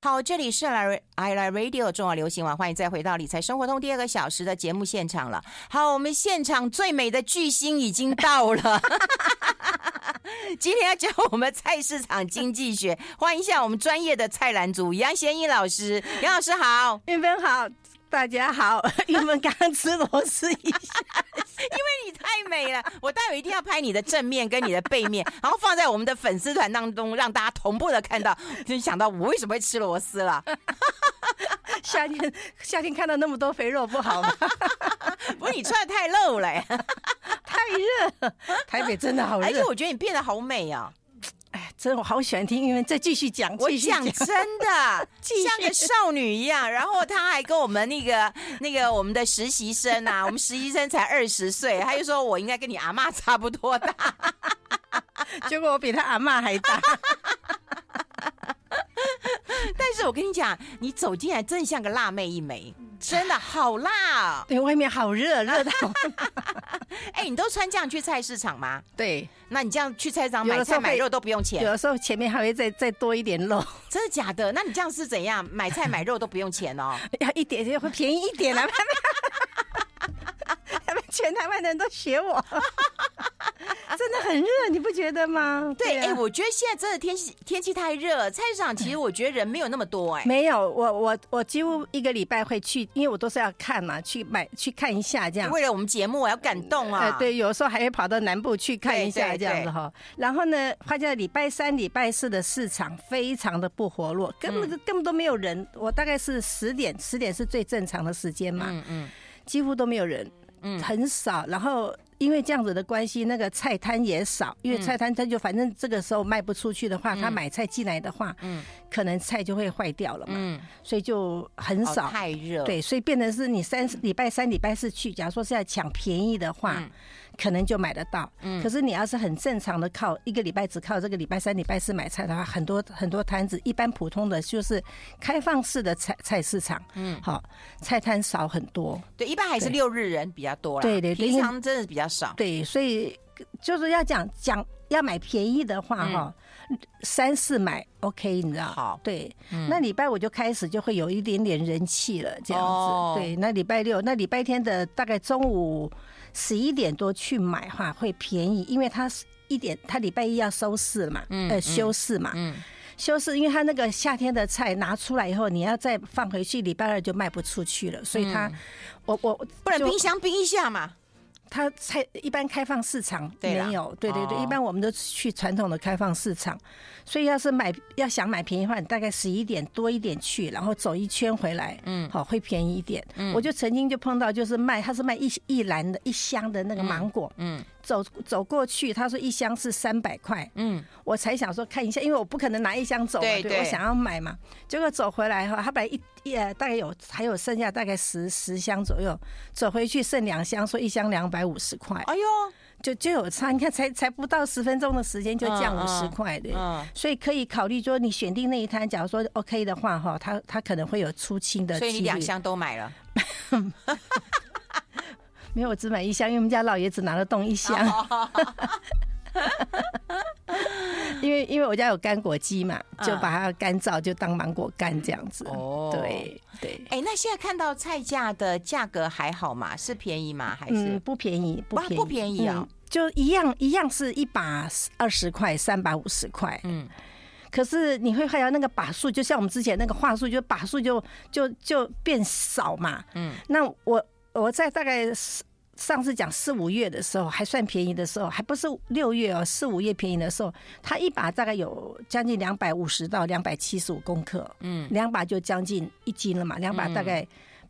好，这里是来 I Like Radio 中华流行网，欢迎再回到理财生活通第二个小时的节目现场了。好，我们现场最美的巨星已经到了，今天要教我们菜市场经济学，欢迎一下我们专业的菜篮族杨贤义老师，杨老师好，韵芬好。大家好，你们刚刚吃螺丝一下，因为你太美了，我待会一定要拍你的正面跟你的背面，然后放在我们的粉丝团当中，让大家同步的看到，就想到我为什么会吃螺丝了。夏天夏天看到那么多肥肉不好吗？不是你穿的太露了，太热，台北真的好热，而且我觉得你变得好美啊。哎，真的我好喜欢听，因为再继续讲，我讲真的，像个少女一样。然后他还跟我们那个那个我们的实习生啊，我们实习生才二十岁，他就说我应该跟你阿嬷差不多大，结果我比他阿嬷还大。但是我跟你讲，你走进来真像个辣妹一枚，真的好辣。对，外面好热，热到。哎，你都穿这样去菜市场吗？对，那你这样去菜市场买菜买肉都不用钱？有的时候前面还会再再多一点肉。真的假的？那你这样是怎样？买菜买肉都不用钱哦？要一点就会便宜一点啊！全台湾的人都学我。很热，你不觉得吗？对，哎、啊欸，我觉得现在真的天气天气太热，菜市场其实 我觉得人没有那么多、欸，哎，没有，我我我几乎一个礼拜会去，因为我都是要看嘛，去买去看一下这样。为了我们节目，我要感动啊！对，有时候还会跑到南部去看一下这样子哈。然后呢，发现礼拜三、礼拜四的市场非常的不活络，根本、嗯、根本都没有人。我大概是十点，十点是最正常的时间嘛，嗯嗯，几乎都没有人，嗯，很少。然后。因为这样子的关系，那个菜摊也少。因为菜摊他就反正这个时候卖不出去的话，嗯、他买菜进来的话，嗯，可能菜就会坏掉了嘛，嗯，所以就很少。哦、太热，对，所以变成是你三礼拜三、礼拜四去，假如说是要抢便宜的话。嗯可能就买得到，嗯，可是你要是很正常的靠一个礼拜只靠这个礼拜三、礼拜四买菜的话，很多很多摊子，一般普通的就是开放式的菜菜市场，嗯，好，菜摊少很多，对，一般还是六日人比较多啦，对对，平常真的比较少，对，所以就是要讲讲要买便宜的话哈，三四买 OK，你知道？好，对，那礼拜五就开始就会有一点点人气了，这样子，对，那礼拜六、那礼拜天的大概中午。十一点多去买的话会便宜，因为他一点他礼拜一要收市嘛，嗯、呃休市嘛，嗯，休市，因为他那个夏天的菜拿出来以后，你要再放回去，礼拜二就卖不出去了，所以他，嗯、我我不然冰箱冰一下嘛。他菜一般开放市场没有，对对对，一般我们都去传统的开放市场，所以要是买要想买便宜的话，你大概十一点多一点去，然后走一圈回来，嗯，好会便宜一点。我就曾经就碰到，就是卖他是卖一一篮的一箱的那个芒果，嗯。走走过去，他说一箱是三百块，嗯，我才想说看一下，因为我不可能拿一箱走嘛，对，对，对，我想要买嘛。结果走回来哈，他本来一呃大概有还有剩下大概十十箱左右，走回去剩两箱，说一箱两百五十块，哎呦，就就有差，你看 才才不到十分钟的时间就降五十块的，嗯，所以可以考虑说你选定那一摊，假如说 OK 的话哈，他他可能会有出清的，所以你两箱都买了。没有，我只买一箱，因为我们家老爷子拿得动一箱。因为因为我家有干果机嘛，就把它干燥，就当芒果干这样子。哦，对对。哎，那现在看到菜价的价格还好吗？是便宜吗？还是不便宜？不便宜，不便宜啊！就一样一样是一把二十块，三百五十块。嗯，可是你会看到那个把数，就像我们之前那个话术，就把数就就就变少嘛。嗯，那我我在大概上次讲四五月的时候还算便宜的时候，还不是六月哦，四五月便宜的时候，它一把大概有将近两百五十到两百七十五公克，嗯，两把就将近一斤了嘛，两把大概。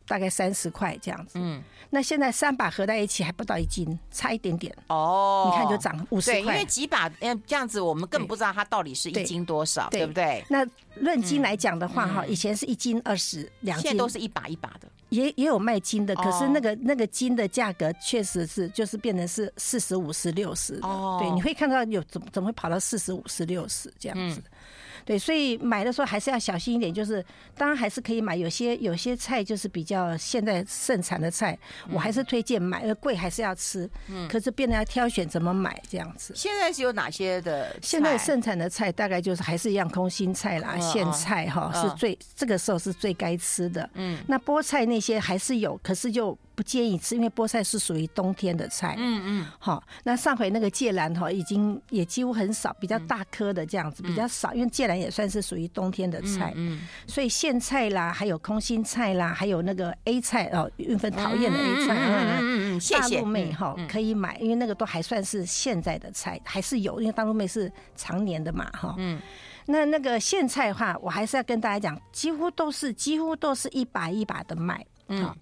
大概三十块这样子，嗯，那现在三把合在一起还不到一斤，差一点点。哦。你看就涨五十块，因为几把，嗯，这样子我们更不知道它到底是一斤多少，对，对不对？那论斤来讲的话，哈、嗯，以前是一斤二十两斤，现在都是一把一把的，也也有卖金的，可是那个那个金的价格确实是就是变成是四十五十六十哦，对，你会看到有怎么怎么会跑到四十五十六十这样子。对，所以买的时候还是要小心一点。就是当然还是可以买，有些有些菜就是比较现在盛产的菜，我还是推荐买，贵还是要吃。嗯，可是变得要挑选怎么买这样子。现在是有哪些的？现在盛产的菜大概就是还是一样，空心菜啦、苋菜哈，是最这个时候是最该吃的。嗯，那菠菜那些还是有，可是就。不建议吃，因为菠菜是属于冬天的菜。嗯嗯，好，那上回那个芥兰哈，已经也几乎很少，比较大颗的这样子比较少，因为芥兰也算是属于冬天的菜。嗯，所以苋菜啦，还有空心菜啦，还有那个 A 菜哦，运分讨厌的 A 菜，嗯嗯嗯，大陆妹哈可以买，因为那个都还算是现在的菜，还是有，因为大陆妹是常年的嘛哈。嗯，那那个苋菜的话，我还是要跟大家讲，几乎都是几乎都是一把一把的卖。嗯。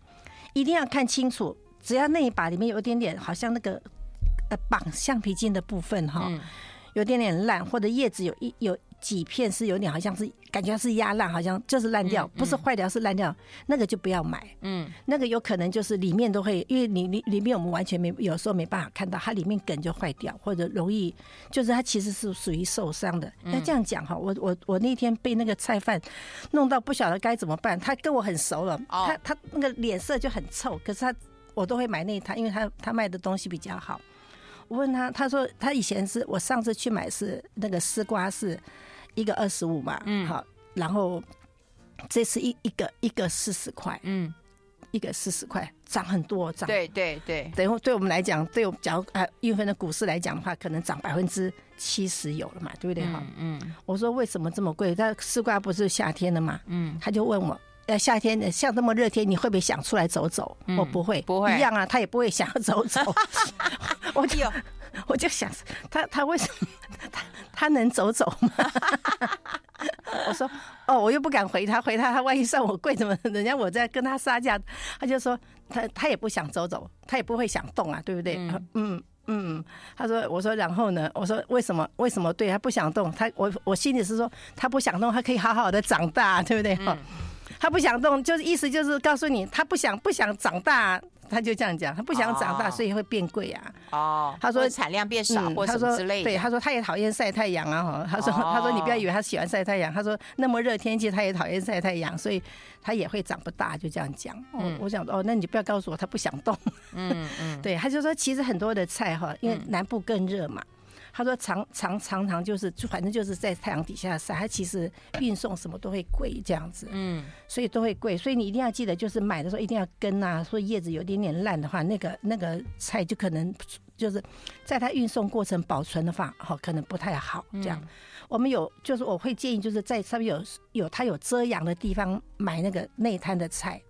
一定要看清楚，只要那一把里面有一点点，好像那个呃绑橡皮筋的部分哈，有点点烂，或者叶子有一有几片是有点好像是感觉是压烂，好像就是烂掉，不是坏掉是烂掉，那个就不要买。嗯，那个有可能就是里面都会，因为你里里面我们完全没有时候没办法看到，它里面梗就坏掉，或者容易就是它其实是属于受伤的。那这样讲哈，我我我那天被那个菜贩弄到不晓得该怎么办，他跟我很熟了，他他那个脸色就很臭，可是他我都会买那一摊，因为他他卖的东西比较好。我问他，他说他以前是我上次去买是那个丝瓜是一个二十五嘛，嗯，好，然后这次一一个一个四十块，嗯，一个四十块，涨很多，涨，对对对，等于对我们来讲，对我们假如啊韵芬的股市来讲的话，可能涨百分之七十有了嘛，对不对？哈，嗯，我说为什么这么贵？但丝瓜不是夏天的嘛，嗯，他就问我。呃，夏天像这么热天，你会不会想出来走走？我不会，不会一样啊，他也不会想要走走。我就我就想，他他为什么他他能走走吗？我说哦，我又不敢回他，回他他万一算我贵，怎么人家我在跟他杀价？他就说他他也不想走走，他也不会想动啊，对不对？嗯嗯，他说我说然后呢？我说为什么为什么对他不想动？他我我心里是说他不想动，他可以好好的长大，对不对？嗯他不想动，就是意思就是告诉你，他不想不想长大，他就这样讲，他不想长大，所以会变贵啊。哦，他说产量变少，或什么之类的。对，他说他也讨厌晒太阳啊。哈，他说他说你不要以为他喜欢晒太阳，他说那么热天气他也讨厌晒太阳，所以他也会长不大，就这样讲。嗯，我想哦，那你就不要告诉我他不想动。嗯嗯，对，他就说其实很多的菜哈，因为南部更热嘛。他说常常常常就是，就反正就是在太阳底下晒，它其实运送什么都会贵这样子，嗯，所以都会贵，所以你一定要记得，就是买的时候一定要根啊，说叶子有点点烂的话，那个那个菜就可能就是在它运送过程保存的话，好可能不太好这样。我们有就是我会建议就是在上面有有它有遮阳的地方买那个内滩的菜。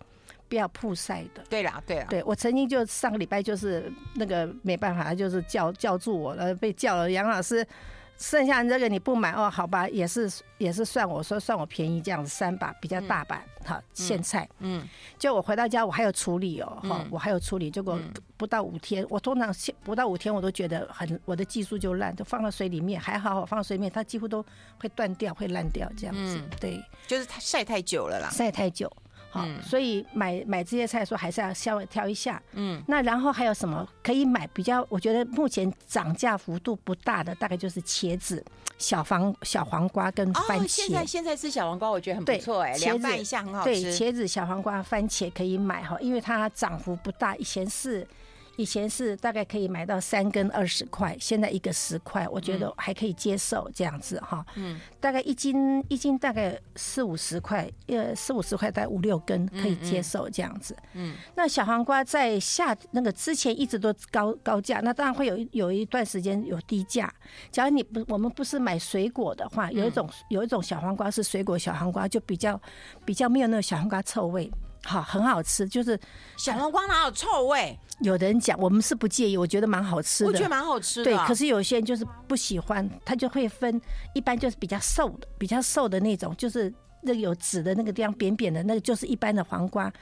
不要曝晒的。对啦，对啦，对我曾经就上个礼拜就是那个没办法，就是叫叫住我了，被叫了。杨老师，剩下这个你不买哦？好吧，也是也是算我说算我便宜这样子，三把比较大把哈苋菜。嗯，就我回到家我还有处理哦，哈，我还有处理，结果不到五天，我通常不到五天我都觉得很我的技术就烂，就放到水里面还好，我放到水里面它几乎都会断掉，会烂掉这样子。对，就是它晒太久了啦，晒太久。好，所以买买这些菜的时候还是要稍微挑一下。嗯，那然后还有什么可以买？比较我觉得目前涨价幅度不大的，大概就是茄子、小黄小黄瓜跟番茄。哦，现在现在吃小黄瓜，我觉得很不错哎，凉拌一下很好吃。对，茄子、小黄瓜、番茄可以买哈，因为它涨幅不大，以前是。以前是大概可以买到三根二十块，现在一个十块，我觉得还可以接受这样子哈。嗯，大概一斤一斤大概四五十块，呃四五十块大概五六根可以接受这样子。嗯，那小黄瓜在夏那个之前一直都高高价，那当然会有有一段时间有低价。假如你不我们不是买水果的话，有一种有一种小黄瓜是水果小黄瓜，就比较比较没有那个小黄瓜臭味。好，很好吃，就是小黄瓜哪有臭味？有的人讲，我们是不介意，我觉得蛮好吃的。我觉得蛮好吃的。对，可是有些人就是不喜欢，他就会分，一般就是比较瘦的，比较瘦的那种，就是那个有籽的那个地方扁扁的，那个就是一般的黄瓜。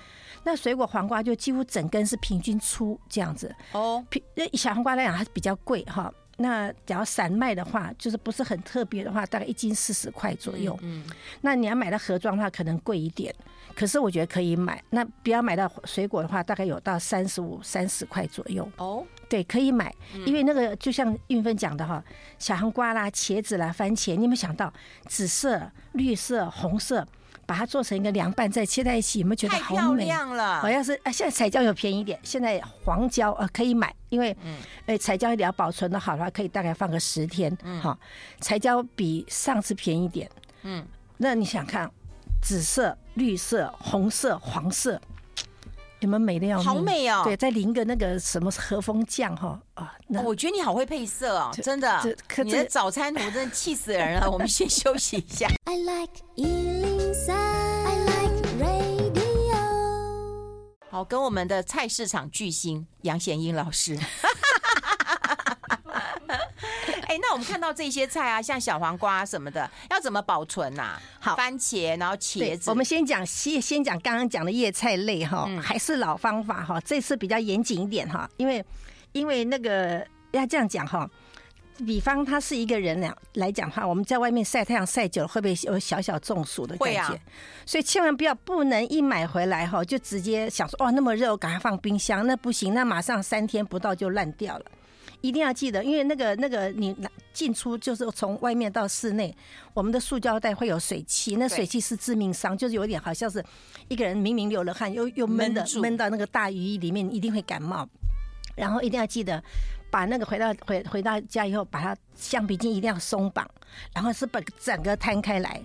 那水果黄瓜就几乎整根是平均粗这样子。哦，平那小黄瓜来讲还是比较贵哈。那假如散卖的话，就是不是很特别的话，大概一斤四十块左右。嗯，那你要买到盒装的话，可能贵一点。可是我觉得可以买。那不要买到水果的话，大概有到三十五、三十块左右。哦，对，可以买，因为那个就像运芬讲的哈，小黄瓜啦、茄子啦、番茄，你有没有想到紫色、绿色、红色，把它做成一个凉拌再切在一起，有没有觉得好美？太漂亮了！好像是啊，现在彩椒有便宜一点，现在黄椒呃可以买，因为嗯呃彩椒你要保存的好的话，可以大概放个十天。嗯，好，彩椒比上次便宜一点。嗯，那你想看紫色、绿色、红色、黄色。你们美的要好美哦！对，再淋个那个什么和风酱哈啊！那我觉得你好会配色哦，真的。你的早餐图真的气死人了。我们先休息一下。I like 好，跟我们的菜市场巨星杨贤英老师。哎那我们看到这些菜啊，像小黄瓜什么的，要怎么保存呐、啊？好，番茄，然后茄子。我们先讲先先讲刚刚讲的叶菜类哈，嗯、还是老方法哈。这次比较严谨一点哈，因为因为那个要这样讲哈，比方他是一个人来来讲话，我们在外面晒太阳晒久了，会不会有小小中暑的感觉？啊、所以千万不要不能一买回来哈，就直接想说哦那么热，我赶快放冰箱，那不行，那马上三天不到就烂掉了。一定要记得，因为那个那个你拿进出就是从外面到室内，我们的塑胶袋会有水汽，那水汽是致命伤，就是有点好像是一个人明明流了汗，又又闷的闷到那个大雨衣里面，一定会感冒。然后一定要记得，把那个回到回回到家以后，把它橡皮筋一定要松绑，然后是把整个摊开来。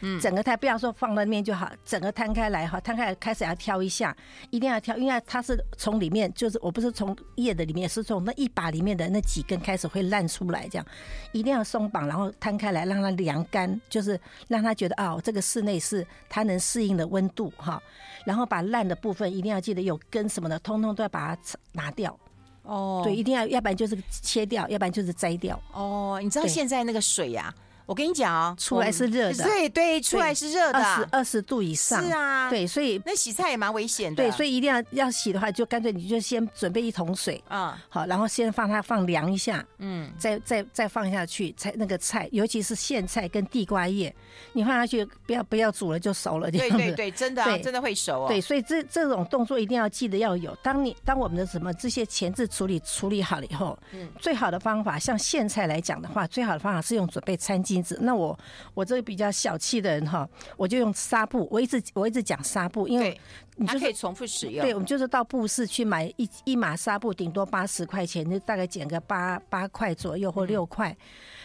嗯，整个摊不要说放在那边就好，整个摊开来哈，摊开来开始要挑一下，一定要挑，因为它是从里面，就是我不是从叶的里面，是从那一把里面的那几根开始会烂出来，这样一定要松绑，然后摊开来让它凉干，就是让它觉得哦，这个室内是它能适应的温度哈，然后把烂的部分一定要记得有根什么的，通通都要把它拿掉。哦，对，一定要，要不然就是切掉，要不然就是摘掉。哦，你知道现在那个水呀、啊？我跟你讲哦，出来是热的，对对，出来是热的，二十二十度以上，是啊，对，所以那洗菜也蛮危险的，对，所以一定要要洗的话，就干脆你就先准备一桶水，啊，好，然后先放它放凉一下，嗯，再再再放下去，菜那个菜，尤其是苋菜跟地瓜叶，你放下去不要不要煮了就熟了，对对对，真的，真的会熟哦，对，所以这这种动作一定要记得要有。当你当我们的什么这些前置处理处理好了以后，嗯，最好的方法，像苋菜来讲的话，最好的方法是用准备餐巾纸，那我。我这个比较小气的人哈，我就用纱布。我一直我一直讲纱布，因为你就可以重复使用。对，我们就是到布市去买一一码纱布，顶多八十块钱，就大概减个八八块左右或六块，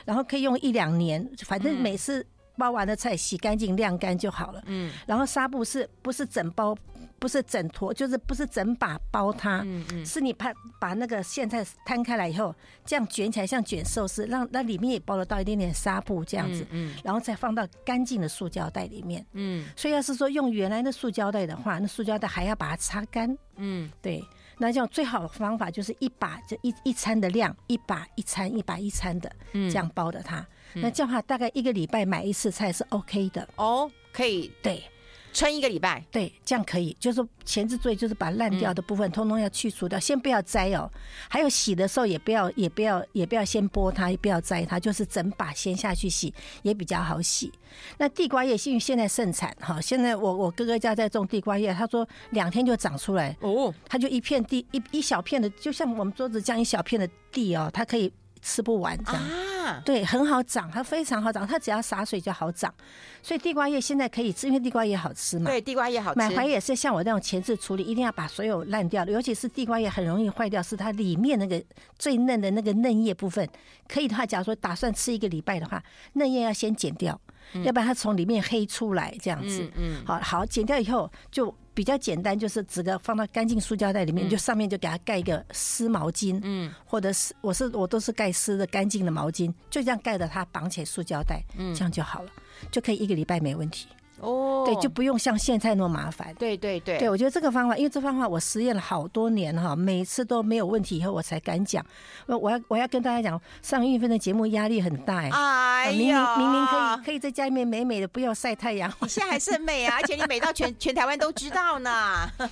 然后可以用一两年，反正每次包完的菜洗干净晾干就好了。嗯，然后纱布是不是整包？不是整坨，就是不是整把包它，嗯嗯，是你把把那个苋菜摊开来以后，这样卷起来像卷寿司，让那里面也包得到一点点纱布这样子，嗯，然后再放到干净的塑胶袋里面，嗯，所以要是说用原来的塑胶袋的话，那塑胶袋还要把它擦干，嗯，对，那这样最好的方法就是一把就一一餐的量，一把一餐一把一餐的，这样包的它，那这样的话大概一个礼拜买一次菜是 OK 的。哦，可以，对。撑一个礼拜，对，这样可以。就是前置作业，就是把烂掉的部分通通要去除掉，嗯、先不要摘哦。还有洗的时候也不要，也不要，也不要先剥它，也不要摘它，就是整把先下去洗，也比较好洗。那地瓜叶因为现在盛产哈，现在我我哥哥家在种地瓜叶，他说两天就长出来哦，他就一片地一一小片的，就像我们桌子这样一小片的地哦，它可以。吃不完这样，啊、对，很好长，它非常好长，它只要洒水就好长。所以地瓜叶现在可以吃，因为地瓜叶好吃嘛。对，地瓜叶好吃。买回来也是像我这种前置处理，一定要把所有烂掉的，尤其是地瓜叶很容易坏掉，是它里面那个最嫩的那个嫩叶部分。可以的话，假如说打算吃一个礼拜的话，嫩叶要先剪掉，嗯、要不然它从里面黑出来这样子。嗯，嗯好好剪掉以后就。比较简单，就是纸个放到干净塑胶袋里面，嗯、就上面就给它盖一个湿毛巾，嗯，或者是我是我都是盖湿的干净的毛巾，就这样盖着它绑起塑胶袋，嗯，这样就好了，就可以一个礼拜没问题。哦，对，就不用像现在那么麻烦。对对对，对我觉得这个方法，因为这方法我实验了好多年哈，每次都没有问题，以后我才敢讲。我我要我要跟大家讲，上韵芬的节目压力很大哎。哎，明明明明可以可以在家里面美美的，不要晒太阳。你现在还是很美啊，而且你美到全全台湾都知道呢。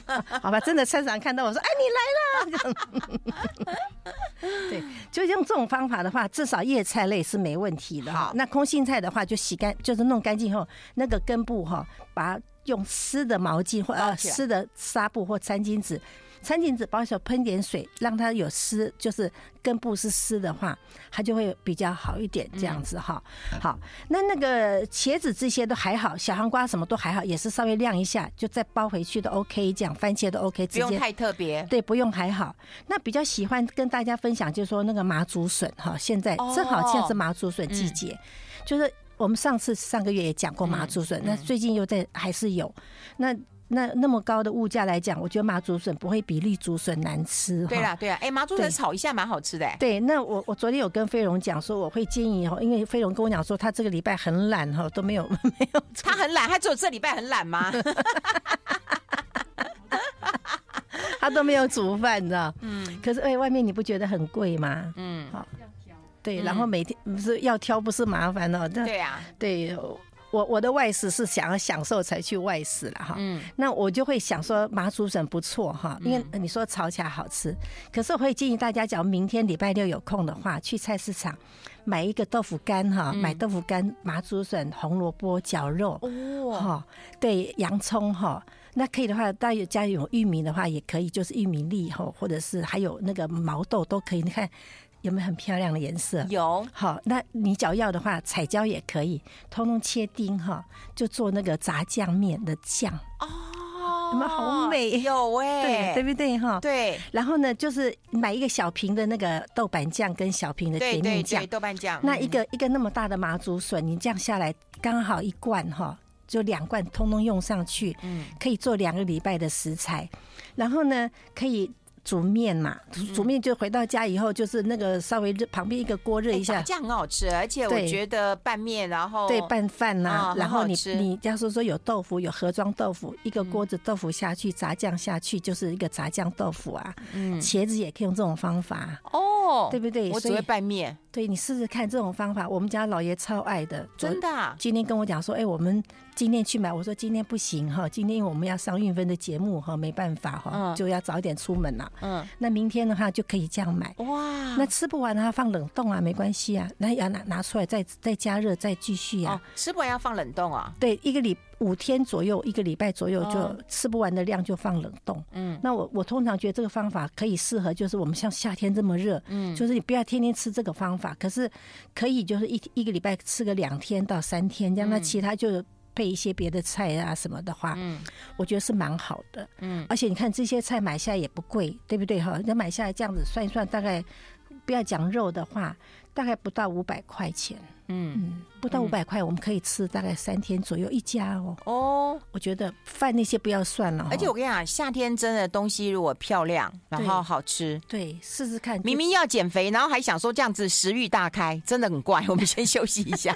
好吧，真的菜场看到我说，哎，你来了。对，就用这种方法的话，至少叶菜类是没问题的哈。好那空心菜的话，就洗干，就是弄干净以后，那个根部。哈，把它用湿的毛巾或呃湿的纱布或餐巾纸餐巾纸包手喷点水，让它有湿，就是根部是湿的话，它就会比较好一点。这样子哈，嗯、好，那那个茄子这些都还好，小黄瓜什么都还好，也是稍微晾一下就再包回去都 OK。这样番茄都 OK，不用太特别。对，不用还好。那比较喜欢跟大家分享，就是说那个麻竹笋哈，现在正好现在是麻竹笋季节，哦嗯、就是我们上次上个月也讲过麻竹笋，那最近又在还是有那。那那么高的物价来讲，我觉得麻竹笋不会比绿竹笋难吃。对啦，对啊，哎，麻竹笋炒一下蛮好吃的。对，那我我昨天有跟飞荣讲说，我会建议哈，因为飞荣跟我讲说他这个礼拜很懒哈，都没有 没有。他很懒，他只有这礼拜很懒吗？他都没有煮饭，你知道？嗯。可是哎，外面你不觉得很贵吗？嗯。好。对，然后每天不是要挑，不是麻烦哦。对呀。对。我我的外食是想要享受才去外食了哈，嗯，那我就会想说麻竹笋不错哈，因为你说炒起来好吃，可是我会建议大家，假如明天礼拜六有空的话，去菜市场买一个豆腐干哈，买豆腐干、麻竹笋、红萝卜、绞肉哦，哈，对，洋葱哈，那可以的话，大家家有玉米的话也可以，就是玉米粒哈，或者是还有那个毛豆都可以，你看。有没有很漂亮的颜色？有。好，那你只要要的话，彩椒也可以，通通切丁哈，就做那个炸酱面的酱。哦，有没有好美？有哎、欸，对，对不对哈？对。然后呢，就是买一个小瓶的那个豆瓣酱跟小瓶的甜面酱，豆瓣酱。那一个一个那么大的麻竹笋，你这样下来刚好一罐哈，就两罐通通用上去，嗯，可以做两个礼拜的食材。然后呢，可以。煮面嘛，煮面就回到家以后，就是那个稍微热，旁边一个锅热一下，这样很好吃。而且我觉得拌面，然后对拌饭呐，然后你你假如说说有豆腐，有盒装豆腐，一个锅子豆腐下去，炸酱下去，就是一个炸酱豆腐啊。嗯，茄子也可以用这种方法哦，对不对？我只会拌面。对，你试试看这种方法，我们家老爷超爱的，真的。今天跟我讲说，哎，我们今天去买，我说今天不行哈，今天因为我们要上运分的节目哈，没办法哈，就要早点出门了。嗯，那明天的话就可以这样买哇。那吃不完的话放冷冻啊，没关系啊。那要拿拿出来再再加热再继续啊。吃不完要放冷冻啊？对，一个礼五天左右，一个礼拜左右就吃不完的量就放冷冻。嗯，那我我通常觉得这个方法可以适合，就是我们像夏天这么热，嗯，就是你不要天天吃这个方法，可是可以就是一一个礼拜吃个两天到三天，这样那其他就。配一些别的菜啊什么的话，嗯，我觉得是蛮好的，嗯，而且你看这些菜买下来也不贵，对不对哈？那买下来这样子算一算，大概不要讲肉的话，大概不到五百块钱，嗯嗯，不到五百块，我们可以吃大概三天左右一家哦。哦，我觉得饭那些不要算了。而且我跟你讲，夏天真的东西如果漂亮，然后好吃，对，试试看。明明要减肥，然后还想说这样子食欲大开，真的很怪。我们先休息一下。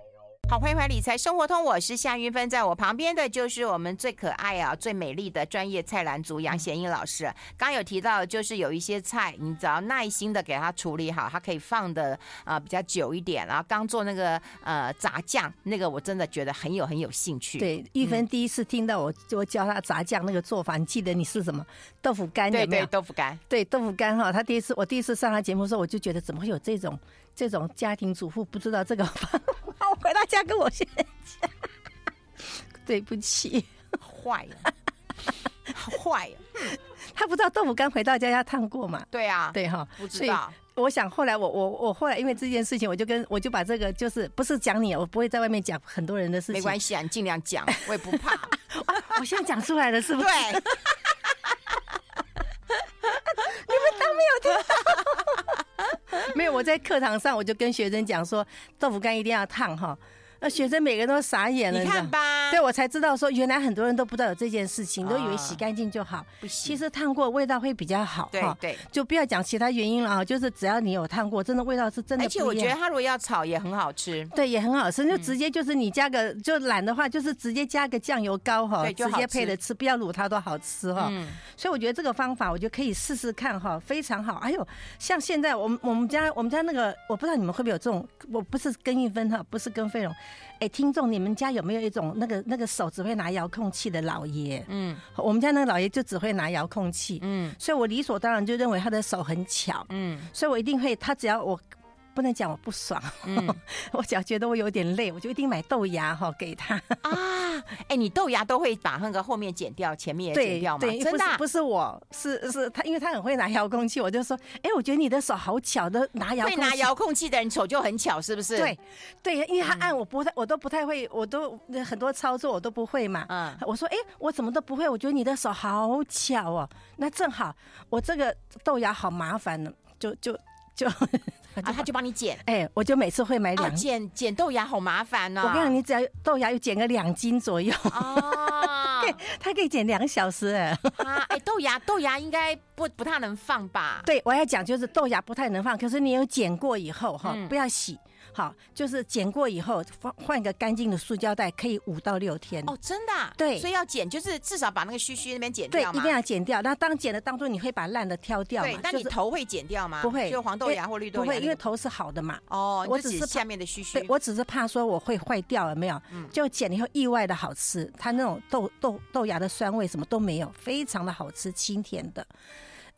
好，欢迎回来《理财生活通》，我是夏云芬，在我旁边的就是我们最可爱啊、最美丽的专业菜篮族杨贤英老师。刚有提到，就是有一些菜，你只要耐心的给它处理好，它可以放的啊、呃、比较久一点。然后刚做那个呃炸酱，那个我真的觉得很有很有兴趣。对，玉芬第一次听到我我教他炸酱那个做法，你记得你是什么豆腐干？对对，豆腐干。对豆腐干哈，他第一次我第一次上他节目的时候，我就觉得怎么会有这种。这种家庭主妇不知道这个 方法，我回到家跟我先讲，对不起，坏了，坏了，他不知道豆腐干回到家要烫过嘛？对啊，对哈，不知道。我想后来我我我后来因为这件事情，我就跟我就把这个就是不是讲你，我不会在外面讲很多人的事情，没关系啊，你尽量讲，我也不怕。我现在讲出来了，是不是？对，你们当没有听到。没有，我在课堂上我就跟学生讲说，豆腐干一定要烫哈。那学生每个人都傻眼了，你看吧，对，我才知道说，原来很多人都不知道有这件事情，都以为洗干净就好。其实烫过味道会比较好。对对，就不要讲其他原因了啊，就是只要你有烫过，真的味道是真的。而且我觉得它如果要炒也很好吃，对，也很好吃，就直接就是你加个，就懒的话就是直接加个酱油膏哈，直接配着吃，不要卤它都好吃哈。所以我觉得这个方法，我觉得可以试试看哈，非常好。哎呦，像现在我们我们家我们家那个，我不知道你们会不会有这种，我不是跟一分哈，不是跟飞龙。哎，听众，你们家有没有一种那个那个手只会拿遥控器的老爷？嗯，我们家那个老爷就只会拿遥控器。嗯，所以我理所当然就认为他的手很巧。嗯，所以我一定会，他只要我不能讲我不爽，嗯、我只要觉得我有点累，我就一定买豆芽哈给他啊。哎、欸，你豆芽都会把那个后面剪掉，前面也剪掉吗？对，真的、啊、不是，不是我是是他，因为他很会拿遥控器，我就说，哎、欸，我觉得你的手好巧的，拿遥控器。会拿遥控器的人手就很巧，是不是？对对，因为他按我不太，我都不太会，我都很多操作我都不会嘛。嗯，我说，哎、欸，我怎么都不会，我觉得你的手好巧哦。那正好，我这个豆芽好麻烦呢，就就就。啊，他就帮你剪，哎，我就每次会买两、哦、剪剪豆芽，好麻烦哦。我跟你讲，你只要豆芽有剪个两斤左右，哦，他可以剪两小时哎。啊，哎，豆芽豆芽应该不不太能放吧？对，我要讲就是豆芽不太能放，可是你有剪过以后哈，不要洗。好，就是剪过以后换换一个干净的塑胶袋，可以五到六天。哦，真的、啊？对，所以要剪，就是至少把那个须须那边剪掉。对，一定要剪掉。那当剪的当中，你会把烂的挑掉吗？对，那你头会剪掉吗？不会，就黄豆芽或绿豆芽。不会，因为头是好的嘛。哦，我只是下面的须须。对，我只是怕说我会坏掉了没有？嗯。就剪了以后意外的好吃，它那种豆豆豆芽的酸味什么都没有，非常的好吃，清甜的。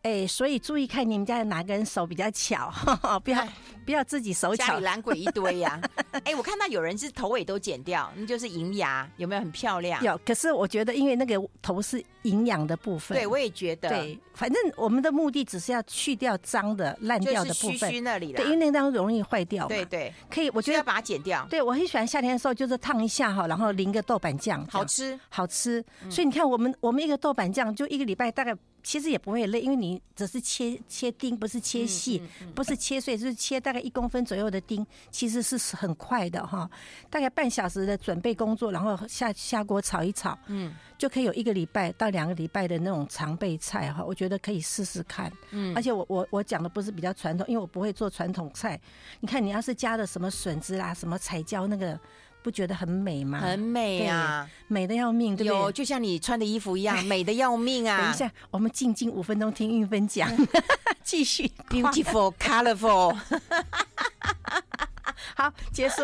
哎，所以注意看你们家的哪个人手比较巧，呵呵不要不要自己手巧，家里懒鬼一堆呀、啊。哎，我看到有人是头尾都剪掉，那就是银牙，有没有很漂亮？有，可是我觉得因为那个头是营养的部分，对我也觉得。对，反正我们的目的只是要去掉脏的、烂掉的部分，那里对，因为那当中容易坏掉。对对，可以，我觉得要把它剪掉。对，我很喜欢夏天的时候，就是烫一下哈，然后淋个豆瓣酱，好吃好吃。所以你看，我们我们一个豆瓣酱就一个礼拜大概。其实也不会累，因为你只是切切丁，不是切细，不是切碎，就是切大概一公分左右的丁，其实是很快的哈。大概半小时的准备工作，然后下下锅炒一炒，嗯，就可以有一个礼拜到两个礼拜的那种常备菜哈。我觉得可以试试看，嗯，而且我我我讲的不是比较传统，因为我不会做传统菜。你看，你要是加的什么笋子啦，什么彩椒那个。不觉得很美吗？很美啊，美的要命，对不对？有，就像你穿的衣服一样，美的要命啊！等一下，我们静静五分钟听运分讲，继续。Beautiful, colorful。好，结束。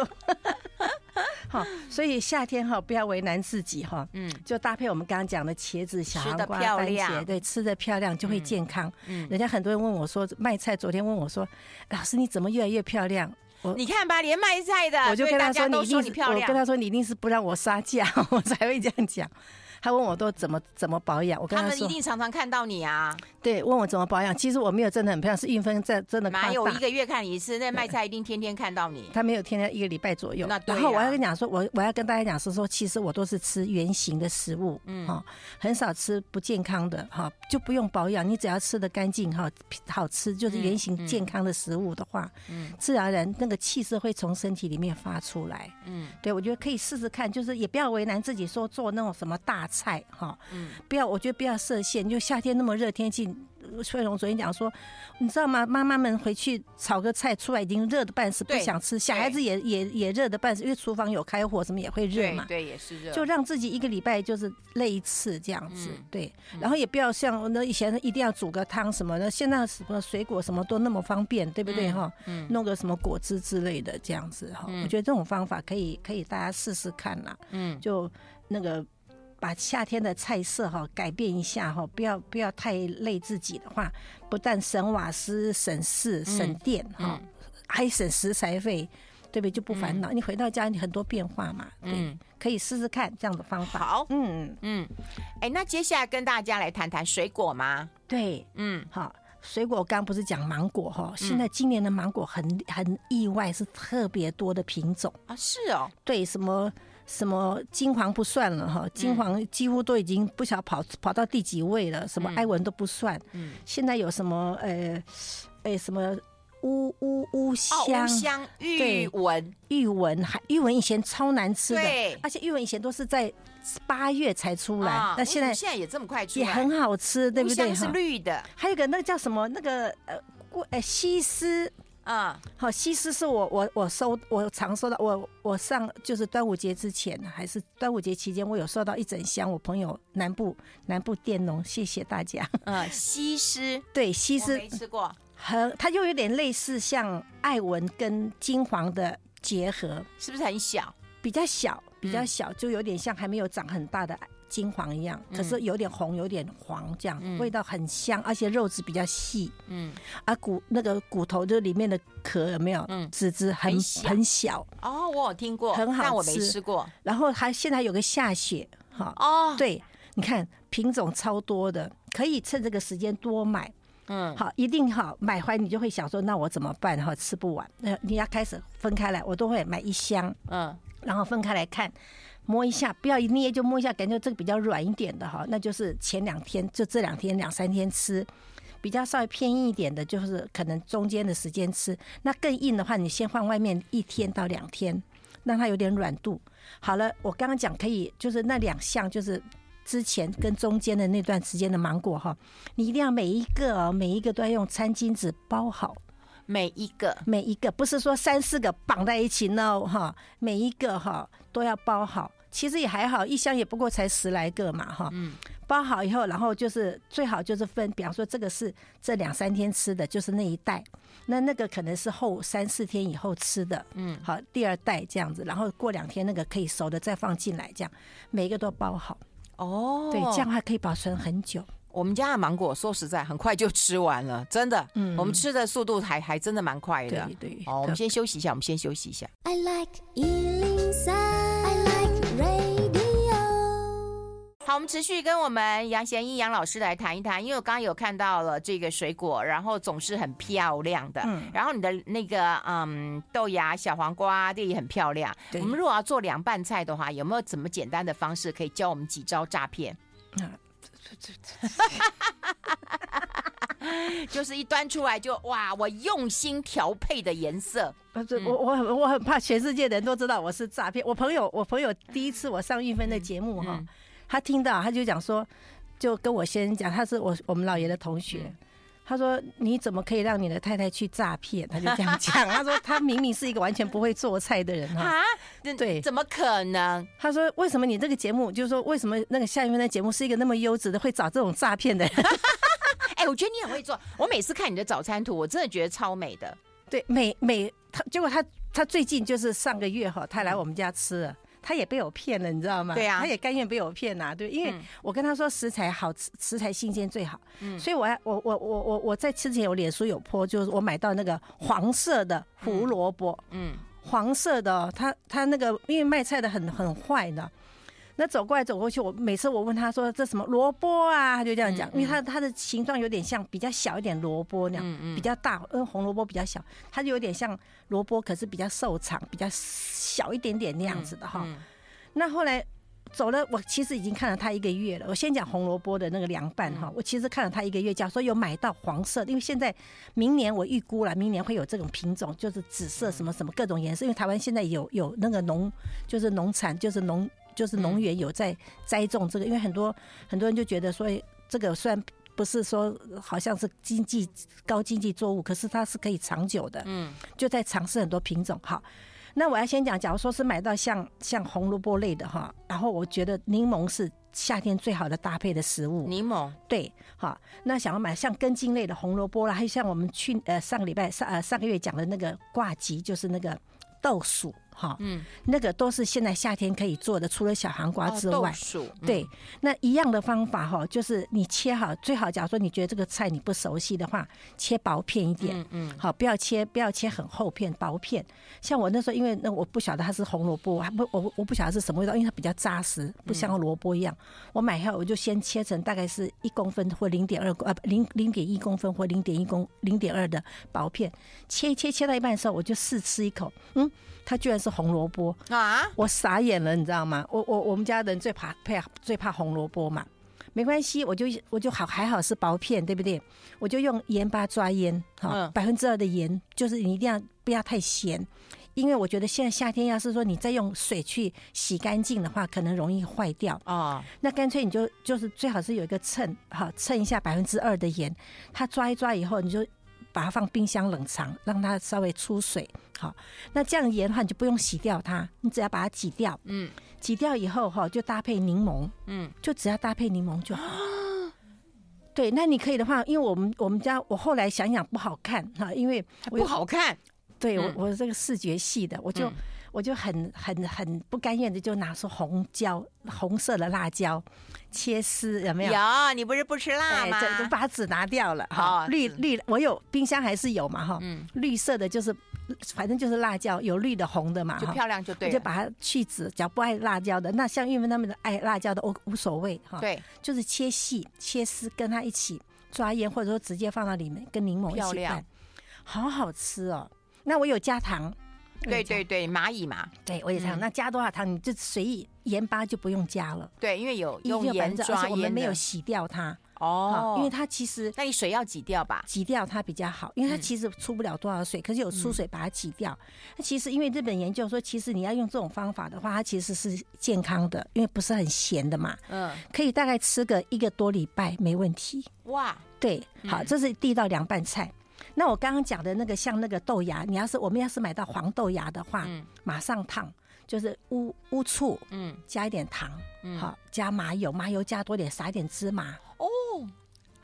好，所以夏天哈，不要为难自己哈。嗯，就搭配我们刚刚讲的茄子、小黄瓜、番茄，对，吃的漂亮就会健康。嗯，人家很多人问我说，卖菜昨天问我说，老师你怎么越来越漂亮？你看吧，连卖菜的，我就跟他说，你一定，漂亮。我跟他说，你一定是不让我杀价，我才会这样讲。他问我都怎么怎么保养，我跟他说，他们一定常常看到你啊。对，问我怎么保养，其实我没有真的很漂亮，是运分在真的。哪有一个月看你一次？那卖菜一定天天看到你。他没有天天一个礼拜左右。那对。然后我要跟你讲说，我我要跟大家讲是说，其实我都是吃原形的食物，嗯，哈，很少吃不健康的，哈，就不用保养，你只要吃的干净，哈，好吃，就是原形健康的食物的话，嗯，自然而然那个气色会从身体里面发出来，嗯，对，我觉得可以试试看，就是也不要为难自己，说做那种什么大菜，哈。嗯，不要，我觉得不要设限。就夏天那么热天气，翠荣昨天讲说，你知道吗？妈妈们回去炒个菜出来已经热的半死，不想吃。小孩子也也也热的半死，因为厨房有开火，什么也会热嘛。对，也是热。就让自己一个礼拜就是累一次这样子，对。然后也不要像那以前一定要煮个汤什么的，现在什么水果什么都那么方便，对不对哈？嗯。弄个什么果汁之类的这样子哈，我觉得这种方法可以可以大家试试看啦。嗯。就那个。把夏天的菜色哈改变一下哈，不要不要太累自己的话，不但省瓦斯、省事、省电哈，还省食材费，对不对？就不烦恼。你回到家，你很多变化嘛，嗯，可以试试看这样的方法。好，嗯嗯，哎，那接下来跟大家来谈谈水果吗？对，嗯，好，水果刚刚不是讲芒果哈，现在今年的芒果很很意外，是特别多的品种啊，是哦，对，什么？什么金黄不算了哈，金黄几乎都已经不晓得跑跑到第几位了，什么埃文都不算。嗯，现在有什么呃，哎什么乌乌乌香、乌香玉文、玉文，还玉文以前超难吃的，对，而且玉文以前都是在八月才出来，那现在现在也这么快出来，也很好吃，对不对？是绿的，还有个那个叫什么那个呃过呃西施。啊，好，西施是我我我收我常收到，我我上就是端午节之前还是端午节期间，我有收到一整箱。我朋友南部南部佃农，谢谢大家。啊，西施对西施没吃过，很它又有点类似像艾文跟金黄的结合，是不是很小？比较小，比较小，就有点像还没有长很大的金黄一样，可是有点红，有点黄，这样味道很香，而且肉质比较细。嗯，啊骨那个骨头就里面的壳有没有？嗯，籽籽很很小。哦，我有听过，很好吃，但我没吃过。然后还现在有个下雪，哈哦，对，你看品种超多的，可以趁这个时间多买。嗯，好，一定好买回来，你就会想说，那我怎么办？哈，吃不完，那你要开始分开来，我都会买一箱，嗯，然后分开来看，摸一下，不要一捏就摸一下，感觉这个比较软一点的哈，那就是前两天就这两天两三天吃，比较稍微偏硬一点的，就是可能中间的时间吃。那更硬的话，你先放外面一天到两天，让它有点软度。好了，我刚刚讲可以，就是那两项就是。之前跟中间的那段时间的芒果哈，你一定要每一个哦，每一个都要用餐巾纸包好，每一个每一个不是说三四个绑在一起呢哈，每一个哈都要包好。其实也还好，一箱也不过才十来个嘛哈。嗯，包好以后，然后就是最好就是分，比方说这个是这两三天吃的，就是那一袋，那那个可能是后三四天以后吃的。嗯，好，第二袋这样子，然后过两天那个可以熟的再放进来，这样每一个都包好。哦，对，这样还可以保存很久。我们家的芒果说实在很快就吃完了，真的。嗯，我们吃的速度还还真的蛮快的。对对。哦，我们先休息一下，我们先休息一下。I like 103, I like radio 好，我们持续跟我们杨贤一杨老师来谈一谈，因为我刚刚有看到了这个水果，然后总是很漂亮的，嗯，然后你的那个嗯豆芽、小黄瓜这也很漂亮。对我们如果要做凉拌菜的话，有没有怎么简单的方式可以教我们几招诈骗？嗯，就是一端出来就哇，我用心调配的颜色。不是，我我很我很怕全世界的人都知道我是诈骗。我朋友我朋友第一次我上玉芬的节目哈。嗯嗯他听到，他就讲说，就跟我先生讲，他是我我们老爷的同学。嗯、他说：“你怎么可以让你的太太去诈骗？”他就这样讲。他说：“他明明是一个完全不会做菜的人哈。”对，怎么可能？他说：“为什么你这个节目，就是说为什么那个夏韵芬的节目是一个那么优质的，会找这种诈骗的人？” 哎、欸，我觉得你很会做。我每次看你的早餐图，我真的觉得超美的。对，美美。他结果他他最近就是上个月哈，他来我们家吃了。他也被我骗了，你知道吗？对呀、啊，他也甘愿被我骗呐，对，因为我跟他说食材好吃，食材新鲜最好，嗯，所以我要我我我我我在吃之前，我脸书有 po，就是我买到那个黄色的胡萝卜，嗯，黄色的，他他那个因为卖菜的很很坏的。那走过来走过去，我每次我问他说，这什么萝卜啊，他就这样讲，因为它它的形状有点像比较小一点萝卜那样，比较大，因为红萝卜比较小，它就有点像萝卜，可是比较瘦长，比较小一点点那样子的哈。那后来走了，我其实已经看了他一个月了。我先讲红萝卜的那个凉拌哈，我其实看了他一个月，假如说有买到黄色，因为现在明年我预估了，明年会有这种品种，就是紫色什么什么各种颜色，因为台湾现在有有那个农，就是农产，就是农。就是农园有在栽种这个，因为很多很多人就觉得说，这个虽然不是说好像是经济高经济作物，可是它是可以长久的。嗯，就在尝试很多品种。哈，那我要先讲，假如说是买到像像红萝卜类的哈，然后我觉得柠檬是夏天最好的搭配的食物。柠檬对，好，那想要买像根茎类的红萝卜啦，还有像我们去呃上个礼拜上呃上个月讲的那个挂吉，就是那个豆薯。好，嗯，那个都是现在夏天可以做的，除了小黄瓜之外，哦嗯、对，那一样的方法哈，就是你切好，最好假如说你觉得这个菜你不熟悉的话，切薄片一点，嗯，嗯好，不要切不要切很厚片，薄片。像我那时候，因为那我不晓得它是红萝卜，还不我我不晓得是什么味道，因为它比较扎实，不像萝卜一样。嗯、我买后我就先切成大概是一公分或零点二啊零零点一公分或零点一公零点二的薄片，切一切切到一半的时候，我就试吃一口，嗯。它居然是红萝卜啊！我傻眼了，你知道吗？我我我们家人最怕怕最怕红萝卜嘛，没关系，我就我就好还好是薄片，对不对？我就用盐巴抓腌，哈，百分之二的盐，就是你一定要不要太咸，因为我觉得现在夏天要是说你再用水去洗干净的话，可能容易坏掉啊。那干脆你就就是最好是有一个秤，哈，称一下百分之二的盐，它抓一抓以后，你就。把它放冰箱冷藏，让它稍微出水。好，那这样盐的话，你就不用洗掉它，你只要把它挤掉。嗯，挤掉以后哈，就搭配柠檬。嗯，就只要搭配柠檬就好。对，那你可以的话，因为我们我们家我后来想想不好看哈，因为不好看。对我我这个视觉系的，我就我就很很很不甘愿的，就拿出红椒，红色的辣椒，切丝有没有？有，你不是不吃辣吗？把籽拿掉了。好，绿绿，我有冰箱还是有嘛？哈，嗯，绿色的就是，反正就是辣椒，有绿的、红的嘛，就漂亮就对了。就把它去籽，只要不爱辣椒的，那像玉芬他们的爱辣椒的，无无所谓哈。对，就是切细切丝，跟它一起抓腌，或者说直接放到里面跟柠檬一起拌，好好吃哦。那我有加糖。对对对，蚂蚁嘛，对，我也这样。那加多少糖，你就随意，盐巴就不用加了。对，因为有用盐抓盐，我们没有洗掉它。哦，因为它其实，那你水要挤掉吧？挤掉它比较好，因为它其实出不了多少水，可是有出水把它挤掉。那其实因为日本研究说，其实你要用这种方法的话，它其实是健康的，因为不是很咸的嘛。嗯，可以大概吃个一个多礼拜没问题。哇，对，好，这是第一道凉拌菜。那我刚刚讲的那个像那个豆芽，你要是我们要是买到黄豆芽的话，嗯、马上烫，就是乌乌醋，嗯，加一点糖，嗯，好，加麻油，麻油加多点，撒一点芝麻，哦，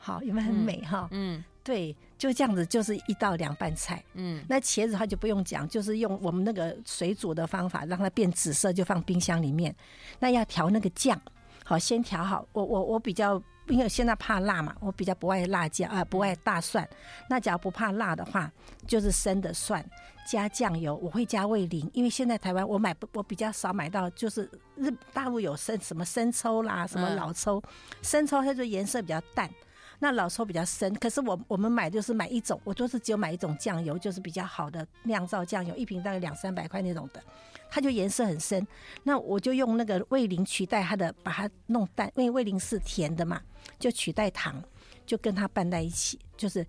好，有没有很美哈？嗯，对，就这样子，就是一道凉拌菜，嗯，那茄子它就不用讲，就是用我们那个水煮的方法让它变紫色，就放冰箱里面。那要调那个酱，好，先调好，我我我比较。因为现在怕辣嘛，我比较不爱辣椒啊，不爱大蒜。那假如不怕辣的话，就是生的蒜加酱油，我会加味淋。因为现在台湾我买不，我比较少买到，就是日大陆有生什么生抽啦，什么老抽，生抽它就颜色比较淡。那老抽比较深，可是我我们买就是买一种，我都是只有买一种酱油，就是比较好的酿造酱油，一瓶大概两三百块那种的，它就颜色很深。那我就用那个味淋取代它的，把它弄淡，因为味淋是甜的嘛，就取代糖，就跟它拌在一起，就是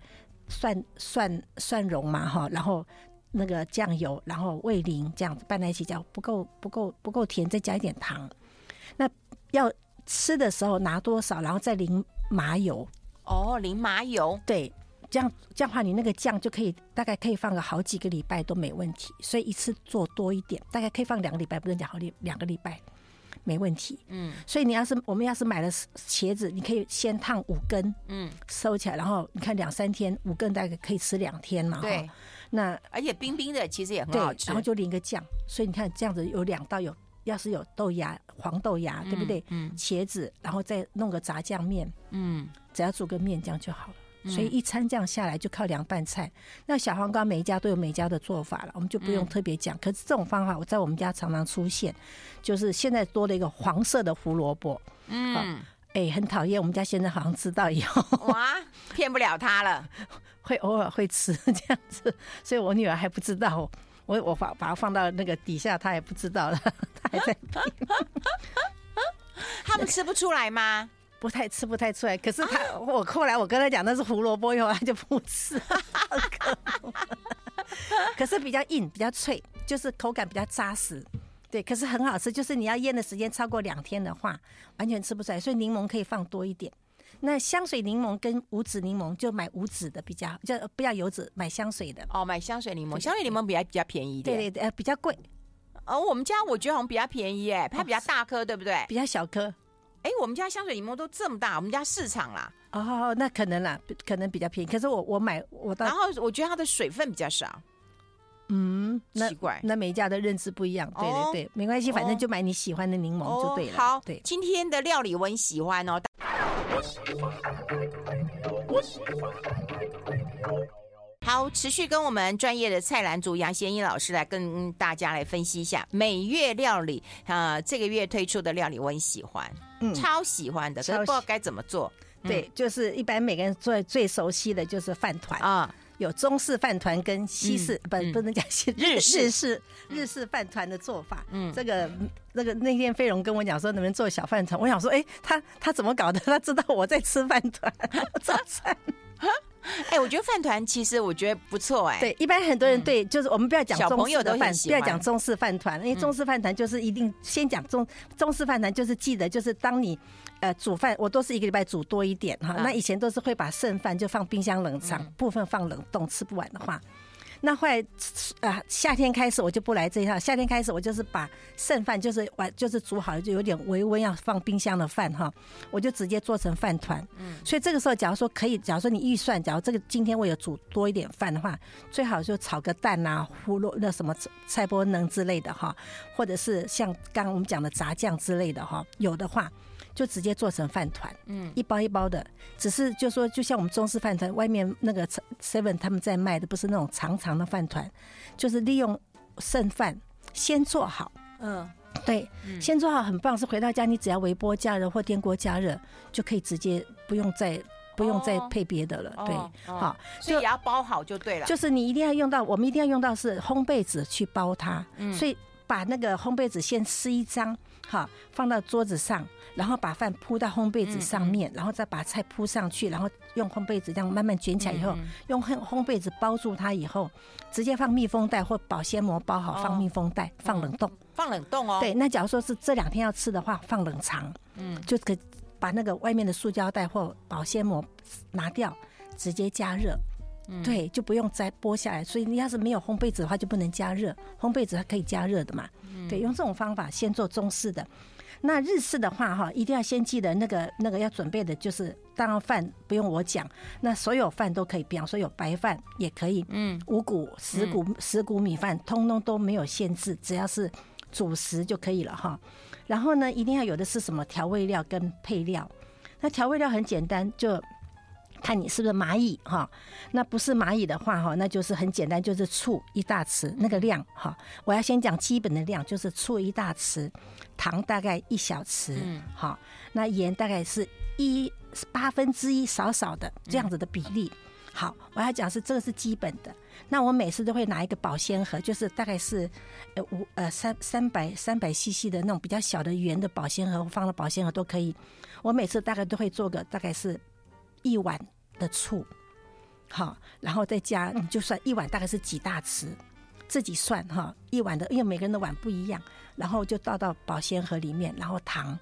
蒜蒜蒜蓉嘛哈，然后那个酱油，然后味淋这样子拌在一起，叫不够不够不够甜，再加一点糖。那要吃的时候拿多少，然后再淋麻油。哦，淋麻油，对，这样这样的话，你那个酱就可以大概可以放个好几个礼拜都没问题。所以一次做多一点，大概可以放两个礼拜，不能讲好礼两个礼拜没问题。嗯，所以你要是我们要是买了茄子，你可以先烫五根，嗯，收起来，然后你看两三天，五根大概可以吃两天嘛。对，那而且冰冰的其实也很好吃，然后就淋个酱。所以你看这样子有两道有。要是有豆芽、黄豆芽，对不对？嗯，茄子，然后再弄个炸酱面，嗯，只要煮个面这样就好了。所以一餐这样下来就靠凉拌菜。那小黄瓜每一家都有每一家的做法了，我们就不用特别讲。可是这种方法我在我们家常常出现，就是现在多了一个黄色的胡萝卜，嗯，哎，很讨厌。我们家现在好像知道以后，哇，骗不了他了，会偶尔会吃这样子，所以我女儿还不知道。我我把把它放到那个底下，他也不知道了，他还在。他们吃不出来吗？不太吃不太出来。可是他，啊、我后来我跟他讲那是胡萝卜，以后他就不吃。可是比较硬，比较脆，就是口感比较扎实。对，可是很好吃。就是你要腌的时间超过两天的话，完全吃不出来。所以柠檬可以放多一点。那香水柠檬跟无籽柠檬就买无籽的比较，就不要有籽，买香水的哦。买香水柠檬，香水柠檬比较比较便宜一点。对对对，比较贵。哦，我们家我觉得好像比较便宜哎，它比较大颗，对不对？比较小颗。哎，我们家香水柠檬都这么大，我们家市场啦。哦，那可能啦，可能比较便宜。可是我我买我到，然后我觉得它的水分比较少。嗯，奇怪，那每一家的认知不一样。对对对，没关系，反正就买你喜欢的柠檬就对了。好，对，今天的料理我很喜欢哦。好，持续跟我们专业的菜篮族杨贤一老师来跟大家来分析一下每月料理啊、呃，这个月推出的料理我很喜欢，嗯，超喜欢的，可是不知道该怎么做。对，嗯、就是一般每个人最最熟悉的就是饭团啊。有中式饭团跟西式，不不能讲西日式 日式日式饭团的做法。嗯，这个那个那天飞龙跟我讲说能不能做小饭团，我想说，哎，他他怎么搞的？他知道我在吃饭团 早餐。哎，我觉得饭团其实我觉得不错哎。对，一般很多人对，就是我们不要讲中式的饭，不要讲中式饭团，因为中式饭团就是一定先讲中中式饭团，就是记得就是当你。呃，煮饭我都是一个礼拜煮多一点哈。那以前都是会把剩饭就放冰箱冷藏，部分放冷冻，吃不完的话，那后来啊，夏天开始我就不来这一套。夏天开始我就是把剩饭，就是完就是煮好了就有点微温要放冰箱的饭哈，我就直接做成饭团。嗯，所以这个时候，假如说可以，假如说你预算，假如这个今天我有煮多一点饭的话，最好就炒个蛋呐、啊，胡萝那什么菜菠能之类的哈，或者是像刚刚我们讲的炸酱之类的哈，有的话。就直接做成饭团，嗯，一包一包的，只是就说，就像我们中式饭团，外面那个 seven 他们在卖的，不是那种长长的饭团，就是利用剩饭先做好，嗯，对，嗯、先做好很棒，是回到家你只要微波加热或电锅加热就可以直接不用再不用再配别的了，哦、对，哦、好，所以也要包好就对了，就是你一定要用到，我们一定要用到是烘焙纸去包它，嗯，所以把那个烘焙纸先撕一张，好，放到桌子上。然后把饭铺到烘焙纸上面，嗯嗯、然后再把菜铺上去，然后用烘焙纸这样慢慢卷起来以后，用烘烘焙纸包住它以后，直接放密封袋或保鲜膜包好，放密封袋，哦、放冷冻、嗯，放冷冻哦。对，那假如说是这两天要吃的话，放冷藏，嗯，就可把那个外面的塑胶袋或保鲜膜拿掉，直接加热，嗯、对，就不用再剥下来。所以你要是没有烘焙纸的话，就不能加热，烘焙纸它可以加热的嘛，嗯、对，用这种方法先做中式的。那日式的话，哈，一定要先记得那个那个要准备的，就是当然饭不用我讲，那所有饭都可以，比方说有白饭也可以，嗯，五谷、十谷、十谷米饭，通通都没有限制，只要是主食就可以了哈。然后呢，一定要有的是什么调味料跟配料，那调味料很简单，就。看你是不是蚂蚁哈，那不是蚂蚁的话哈，那就是很简单，就是醋一大匙那个量哈。我要先讲基本的量，就是醋一大匙，糖大概一小匙，好，那盐大概是一八分之一，少少的这样子的比例。好，我要讲是这个是基本的。那我每次都会拿一个保鲜盒，就是大概是呃五呃三三百三百 CC 的那种比较小的圆的保鲜盒，放了保鲜盒都可以。我每次大概都会做个大概是。一碗的醋，好，然后再加，你就算一碗大概是几大匙，自己算哈。一碗的，因为每个人的碗不一样，然后就倒到保鲜盒里面，然后糖、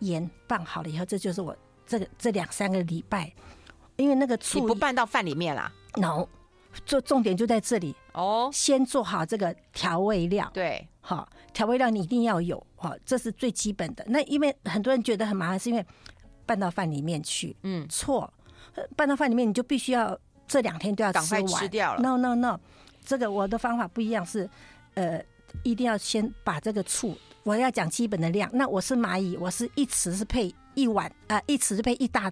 盐拌好了以后，这就是我这个这两三个礼拜，因为那个醋你不拌到饭里面啦？No，做重点就在这里哦。先做好这个调味料，对，好，调味料你一定要有，好，这是最基本的。那因为很多人觉得很麻烦，是因为拌到饭里面去，嗯，错。拌到饭里面，你就必须要这两天都要吃完。吃掉了。No No No，这个我的方法不一样，是呃，一定要先把这个醋，我要讲基本的量。那我是蚂蚁，我是一匙是配一碗啊、呃，一匙是配一大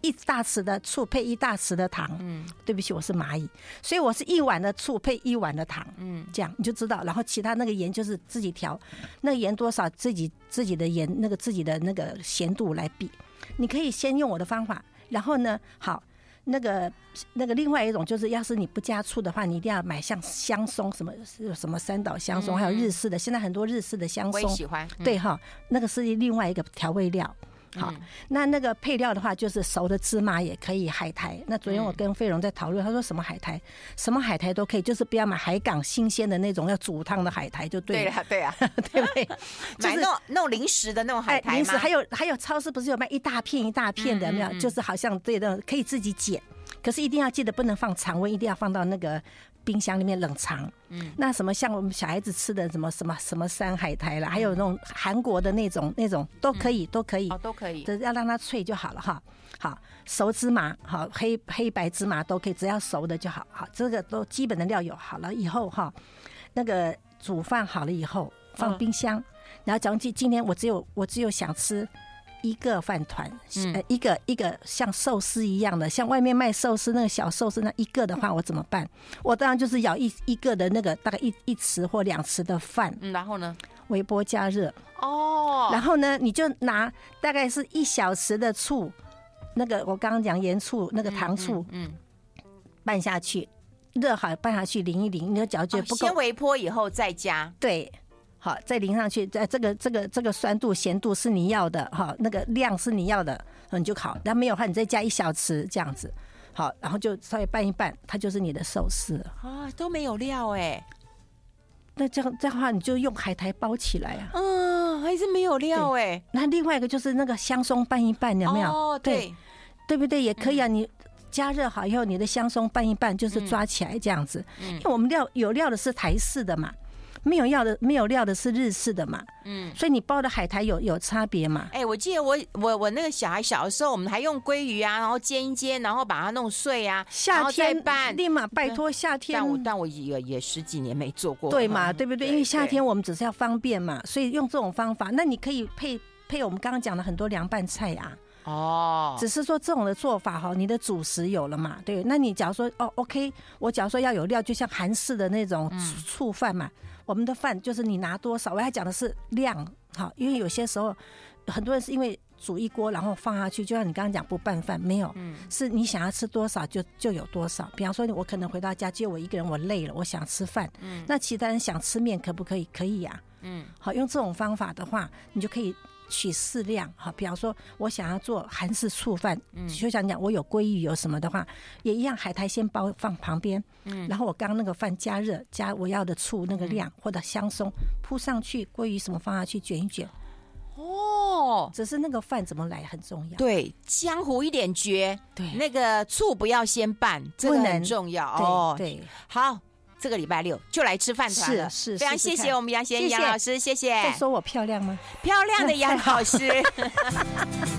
一大匙的醋配一大匙的糖。嗯，对不起，我是蚂蚁，所以我是一碗的醋配一碗的糖。嗯，这样你就知道。然后其他那个盐就是自己调，那个盐多少自己自己的盐那个自己的那个咸度来比。你可以先用我的方法。然后呢，好，那个那个另外一种就是，要是你不加醋的话，你一定要买像香松什么什么三岛香松，还有日式的，现在很多日式的香松，我喜欢。对哈，那个是另外一个调味料。好，那那个配料的话，就是熟的芝麻也可以，海苔。那昨天我跟费荣在讨论，他说什么海苔，什么海苔都可以，就是不要买海港新鲜的那种要煮汤的海苔就对了。对啊，对啊，对不对？买那种那种零食的那种海苔吗？零食还有还有超市不是有卖一大片一大片的没有？就是好像对的，可以自己剪，可是一定要记得不能放常温，一定要放到那个。冰箱里面冷藏，嗯，那什么像我们小孩子吃的什么什么什么山海苔啦，还有那种韩国的那种那种都可以，都可以，哦，都可以，只要让它脆就好了哈。好，熟芝麻，好黑黑白芝麻都可以，只要熟的就好。好，这个都基本的料有好了以后哈，那个煮饭好了以后放冰箱，然后假如今今天我只有我只有想吃。一个饭团，呃，一个一个像寿司一样的，像外面卖寿司那个小寿司那一个的话，我怎么办？我当然就是舀一一个的那个大概一一匙或两匙的饭，嗯，然后呢，微波加热，哦，然后呢，你就拿大概是一小匙的醋，那个我刚刚讲盐醋那个糖醋，嗯，拌下去，热好拌下去淋一淋，你的脚觉得不够，先微波以后再加，对。好，再淋上去，在这个这个这个酸度咸度是你要的哈，那个量是你要的，你就好。那没有的话，你再加一小匙这样子，好，然后就稍微拌一拌，它就是你的寿司啊，都没有料哎。那这样这样的话，你就用海苔包起来啊。嗯，还是没有料哎。那另外一个就是那个香松拌一拌，有没有？哦，对，对不对？也可以啊。你加热好以后，你的香松拌一拌，就是抓起来这样子。嗯，因为我们料有料的是台式的嘛。没有料的，没有料的是日式的嘛，嗯，所以你包的海苔有有差别嘛？哎、欸，我记得我我我那个小孩小的时候，我们还用鲑鱼啊，然后煎一煎，然后把它弄碎啊，夏天拌，立马拜托夏天。但我但我也也十几年没做过，对嘛？对不对？因为夏天我们只是要方便嘛，所以用这种方法，那你可以配配我们刚刚讲的很多凉拌菜啊。哦，只是说这种的做法哈，你的主食有了嘛？对，那你假如说哦，OK，我假如说要有料，就像韩式的那种醋饭嘛。嗯我们的饭就是你拿多少，我还讲的是量，好，因为有些时候很多人是因为煮一锅然后放下去，就像你刚刚讲不拌饭，没有，嗯，是你想要吃多少就就有多少。比方说，我可能回到家就我一个人，我累了，我想吃饭，嗯，那其他人想吃面可不可以？可以呀，嗯，好，用这种方法的话，你就可以。取适量哈，比方说我想要做韩式醋饭，嗯，就想讲我有鲑鱼有什么的话，也一样，海苔先包放旁边，嗯，然后我刚刚那个饭加热，加我要的醋那个量或者香松铺上去，鲑鱼什么放下去卷一卷，哦，只是那个饭怎么来很重要，对，江湖一点绝，对，那个醋不要先拌，这个很重要哦，对，好。这个礼拜六就来吃饭团了，是，是非常谢谢我们杨贤杨老师，谢谢。在说我漂亮吗？漂亮的杨老师。